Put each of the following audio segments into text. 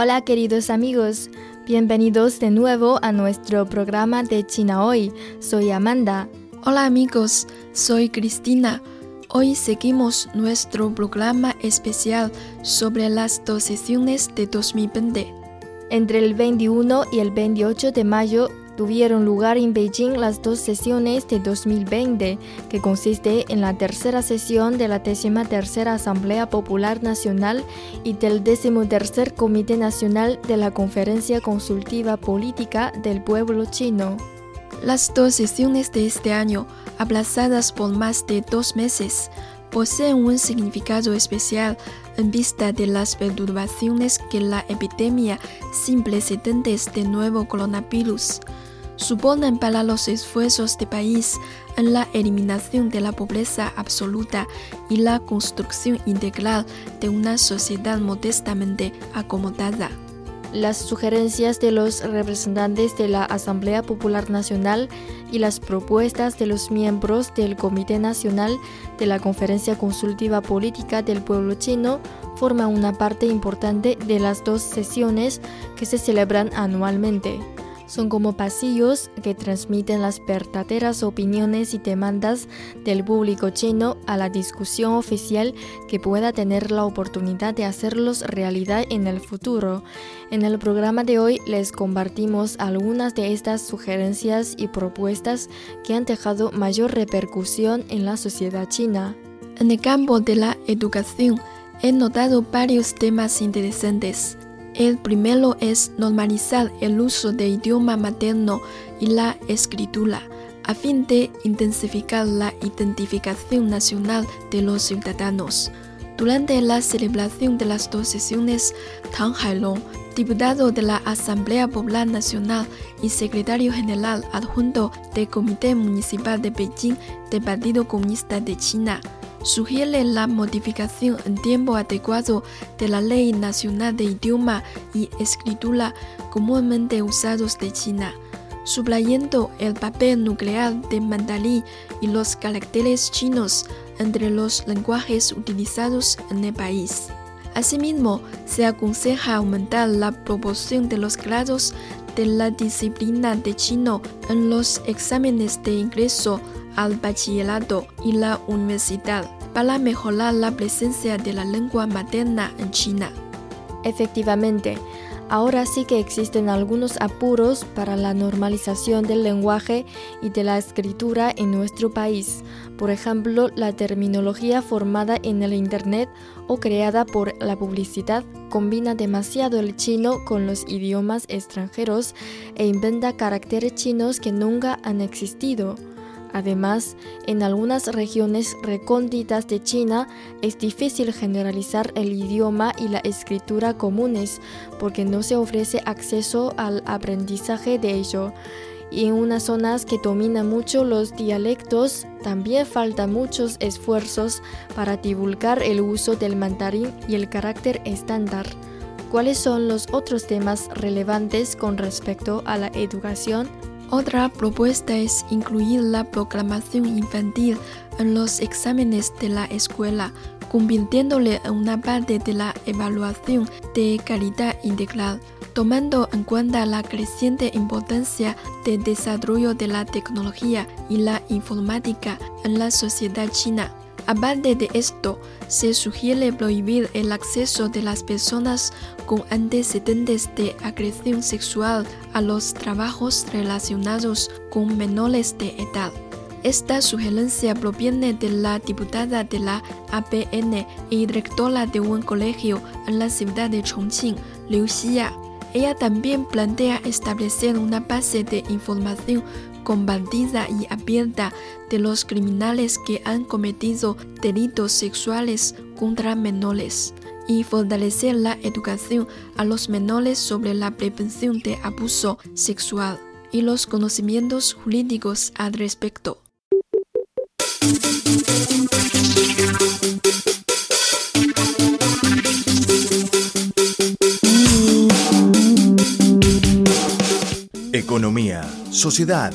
Hola queridos amigos, bienvenidos de nuevo a nuestro programa de China Hoy. Soy Amanda. Hola amigos, soy Cristina. Hoy seguimos nuestro programa especial sobre las dos sesiones de 2020. Entre el 21 y el 28 de mayo tuvieron lugar en Beijing las dos sesiones de 2020, que consiste en la tercera sesión de la tercera Asamblea Popular Nacional y del décimo tercer Comité Nacional de la Conferencia Consultiva Política del Pueblo Chino. Las dos sesiones de este año, aplazadas por más de dos meses, poseen un significado especial en vista de las perturbaciones que la epidemia sin precedentes de nuevo coronavirus suponen para los esfuerzos del país en la eliminación de la pobreza absoluta y la construcción integral de una sociedad modestamente acomodada. Las sugerencias de los representantes de la Asamblea Popular Nacional y las propuestas de los miembros del Comité Nacional de la Conferencia Consultiva Política del Pueblo Chino forman una parte importante de las dos sesiones que se celebran anualmente son como pasillos que transmiten las verdaderas opiniones y demandas del público chino a la discusión oficial que pueda tener la oportunidad de hacerlos realidad en el futuro. En el programa de hoy les compartimos algunas de estas sugerencias y propuestas que han dejado mayor repercusión en la sociedad china. En el campo de la educación, he notado varios temas interesantes. El primero es normalizar el uso del idioma materno y la escritura a fin de intensificar la identificación nacional de los ciudadanos. Durante la celebración de las dos sesiones, Tang Hailong, diputado de la Asamblea Popular Nacional y secretario general adjunto del Comité Municipal de Beijing del Partido Comunista de China, sugiere la modificación en tiempo adecuado de la Ley Nacional de Idioma y Escritura comúnmente usados de China, subrayando el papel nuclear de mandarín y los caracteres chinos entre los lenguajes utilizados en el país. Asimismo, se aconseja aumentar la proporción de los grados de la disciplina de chino en los exámenes de ingreso al bachillerato y la universidad para mejorar la presencia de la lengua materna en China. Efectivamente, ahora sí que existen algunos apuros para la normalización del lenguaje y de la escritura en nuestro país. Por ejemplo, la terminología formada en el Internet o creada por la publicidad combina demasiado el chino con los idiomas extranjeros e inventa caracteres chinos que nunca han existido. Además, en algunas regiones recónditas de China es difícil generalizar el idioma y la escritura comunes porque no se ofrece acceso al aprendizaje de ello. Y en unas zonas que dominan mucho los dialectos, también faltan muchos esfuerzos para divulgar el uso del mandarín y el carácter estándar. ¿Cuáles son los otros temas relevantes con respecto a la educación? Otra propuesta es incluir la proclamación infantil en los exámenes de la escuela, convirtiéndole en una parte de la evaluación de calidad integral, tomando en cuenta la creciente importancia del desarrollo de la tecnología y la informática en la sociedad china. Aparte de esto, se sugiere prohibir el acceso de las personas con antecedentes de agresión sexual a los trabajos relacionados con menores de edad. Esta sugerencia proviene de la diputada de la APN y directora de un colegio en la ciudad de Chongqing, Liu Xia. Ella también plantea establecer una base de información combatida y abierta de los criminales que han cometido delitos sexuales contra menores y fortalecer la educación a los menores sobre la prevención de abuso sexual y los conocimientos jurídicos al respecto. Economía, sociedad,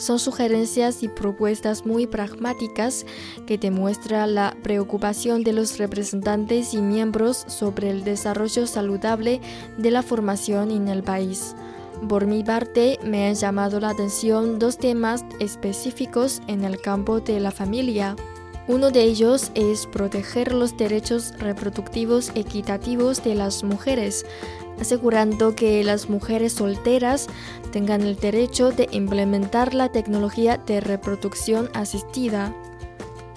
Son sugerencias y propuestas muy pragmáticas que demuestran la preocupación de los representantes y miembros sobre el desarrollo saludable de la formación en el país. Por mi parte, me han llamado la atención dos temas específicos en el campo de la familia. Uno de ellos es proteger los derechos reproductivos equitativos de las mujeres, asegurando que las mujeres solteras tengan el derecho de implementar la tecnología de reproducción asistida.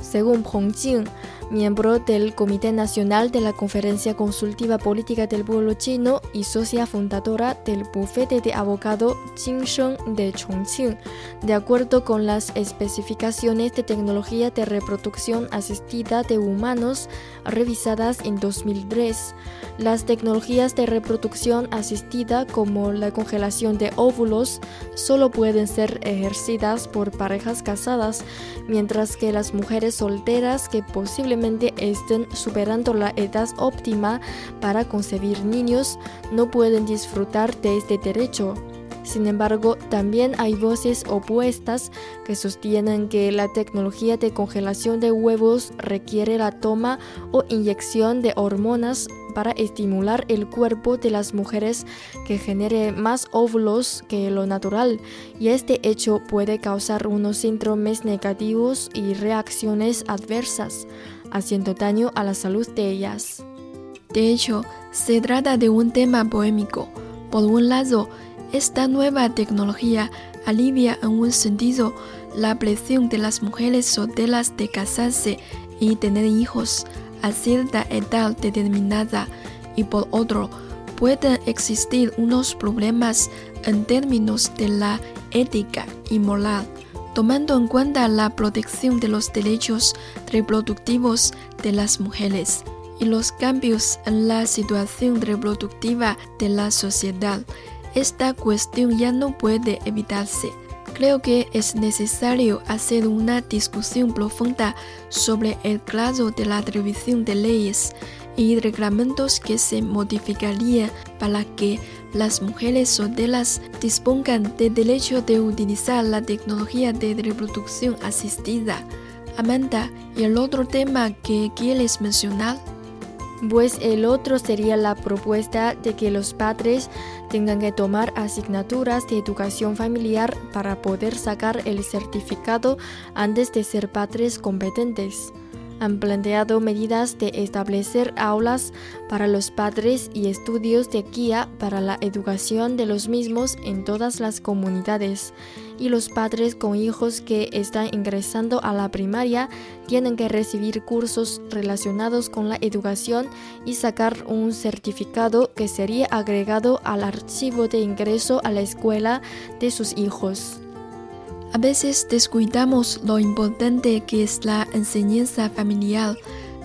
Según Hong Jing, miembro del Comité Nacional de la Conferencia Consultiva Política del Pueblo Chino y socia fundadora del bufete de abogado Sheng de Chongqing, de acuerdo con las especificaciones de tecnología de reproducción asistida de humanos revisadas en 2003. Las tecnologías de reproducción asistida como la congelación de óvulos solo pueden ser ejercidas por parejas casadas, mientras que las mujeres solteras que posiblemente estén superando la edad óptima para concebir niños no pueden disfrutar de este derecho. Sin embargo, también hay voces opuestas que sostienen que la tecnología de congelación de huevos requiere la toma o inyección de hormonas para estimular el cuerpo de las mujeres que genere más óvulos que lo natural y este hecho puede causar unos síndromes negativos y reacciones adversas, haciendo daño a la salud de ellas. De hecho, se trata de un tema poémico. Por un lado, esta nueva tecnología alivia en un sentido la presión de las mujeres solteras de casarse y tener hijos a cierta edad determinada y por otro pueden existir unos problemas en términos de la ética y moral, tomando en cuenta la protección de los derechos reproductivos de las mujeres y los cambios en la situación reproductiva de la sociedad esta cuestión ya no puede evitarse. Creo que es necesario hacer una discusión profunda sobre el grado de la atribución de leyes y reglamentos que se modificarían para que las mujeres solteras dispongan del derecho de utilizar la tecnología de reproducción asistida. Amanda, ¿y el otro tema que quieres mencionar? Pues el otro sería la propuesta de que los padres tengan que tomar asignaturas de educación familiar para poder sacar el certificado antes de ser padres competentes han planteado medidas de establecer aulas para los padres y estudios de guía para la educación de los mismos en todas las comunidades. Y los padres con hijos que están ingresando a la primaria tienen que recibir cursos relacionados con la educación y sacar un certificado que sería agregado al archivo de ingreso a la escuela de sus hijos. A veces descuidamos lo importante que es la enseñanza familiar.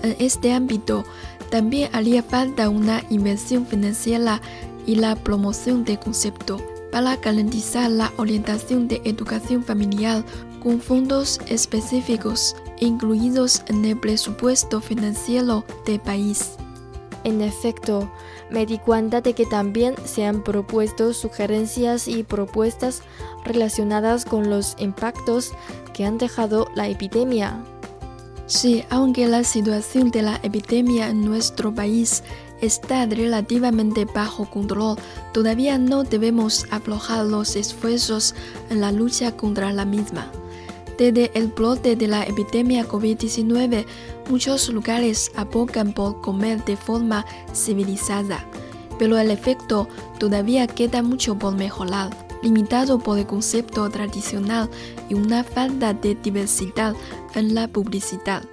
En este ámbito, también haría falta una inversión financiera y la promoción de concepto para garantizar la orientación de educación familiar con fondos específicos incluidos en el presupuesto financiero del país. En efecto, me di cuenta de que también se han propuesto sugerencias y propuestas relacionadas con los impactos que han dejado la epidemia. Sí, aunque la situación de la epidemia en nuestro país está relativamente bajo control, todavía no debemos aflojar los esfuerzos en la lucha contra la misma. Desde el brote de la epidemia COVID-19, muchos lugares abocan por comer de forma civilizada, pero el efecto todavía queda mucho por mejorar, limitado por el concepto tradicional y una falta de diversidad en la publicidad.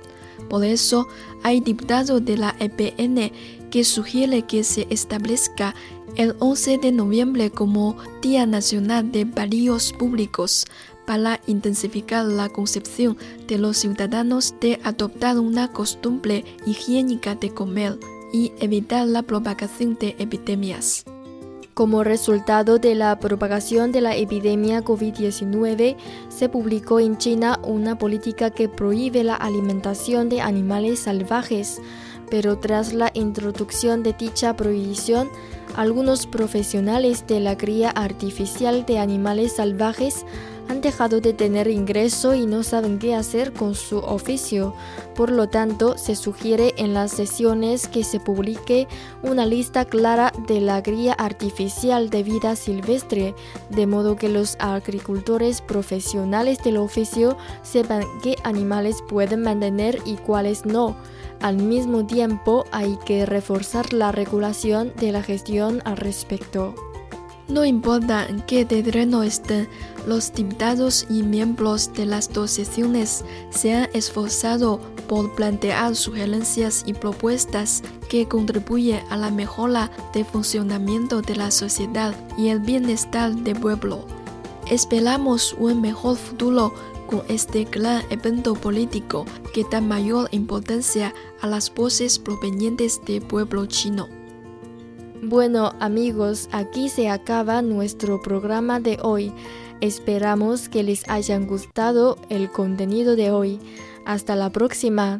Por eso, hay diputados de la EPN que sugiere que se establezca el 11 de noviembre como Día Nacional de Varios Públicos para intensificar la concepción de los ciudadanos de adoptar una costumbre higiénica de comer y evitar la propagación de epidemias. Como resultado de la propagación de la epidemia COVID-19, se publicó en China una política que prohíbe la alimentación de animales salvajes, pero tras la introducción de dicha prohibición, algunos profesionales de la cría artificial de animales salvajes han dejado de tener ingreso y no saben qué hacer con su oficio. Por lo tanto, se sugiere en las sesiones que se publique una lista clara de la cría artificial de vida silvestre, de modo que los agricultores profesionales del oficio sepan qué animales pueden mantener y cuáles no. Al mismo tiempo, hay que reforzar la regulación de la gestión al respecto. No importa en qué terreno estén, los diputados y miembros de las dos sesiones se han esforzado por plantear sugerencias y propuestas que contribuyen a la mejora del funcionamiento de la sociedad y el bienestar del pueblo. Esperamos un mejor futuro con este gran evento político que da mayor importancia a las voces provenientes del pueblo chino. Bueno amigos, aquí se acaba nuestro programa de hoy. Esperamos que les hayan gustado el contenido de hoy. Hasta la próxima.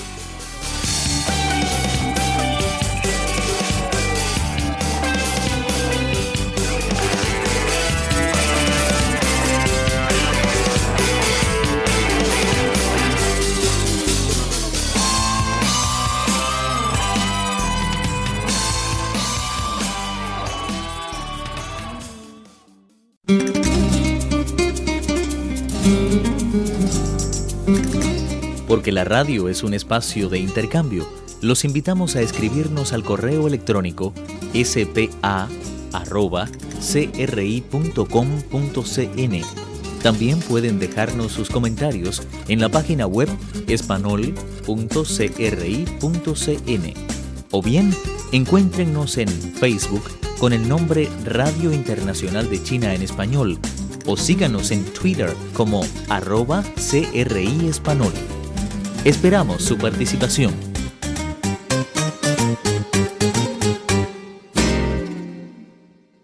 Porque la radio es un espacio de intercambio, los invitamos a escribirnos al correo electrónico spa.cri.com.cn. También pueden dejarnos sus comentarios en la página web espanol.cri.cn o bien encuéntrennos en Facebook con el nombre Radio Internacional de China en Español o síganos en Twitter como arroba CRI Español. Esperamos su participación.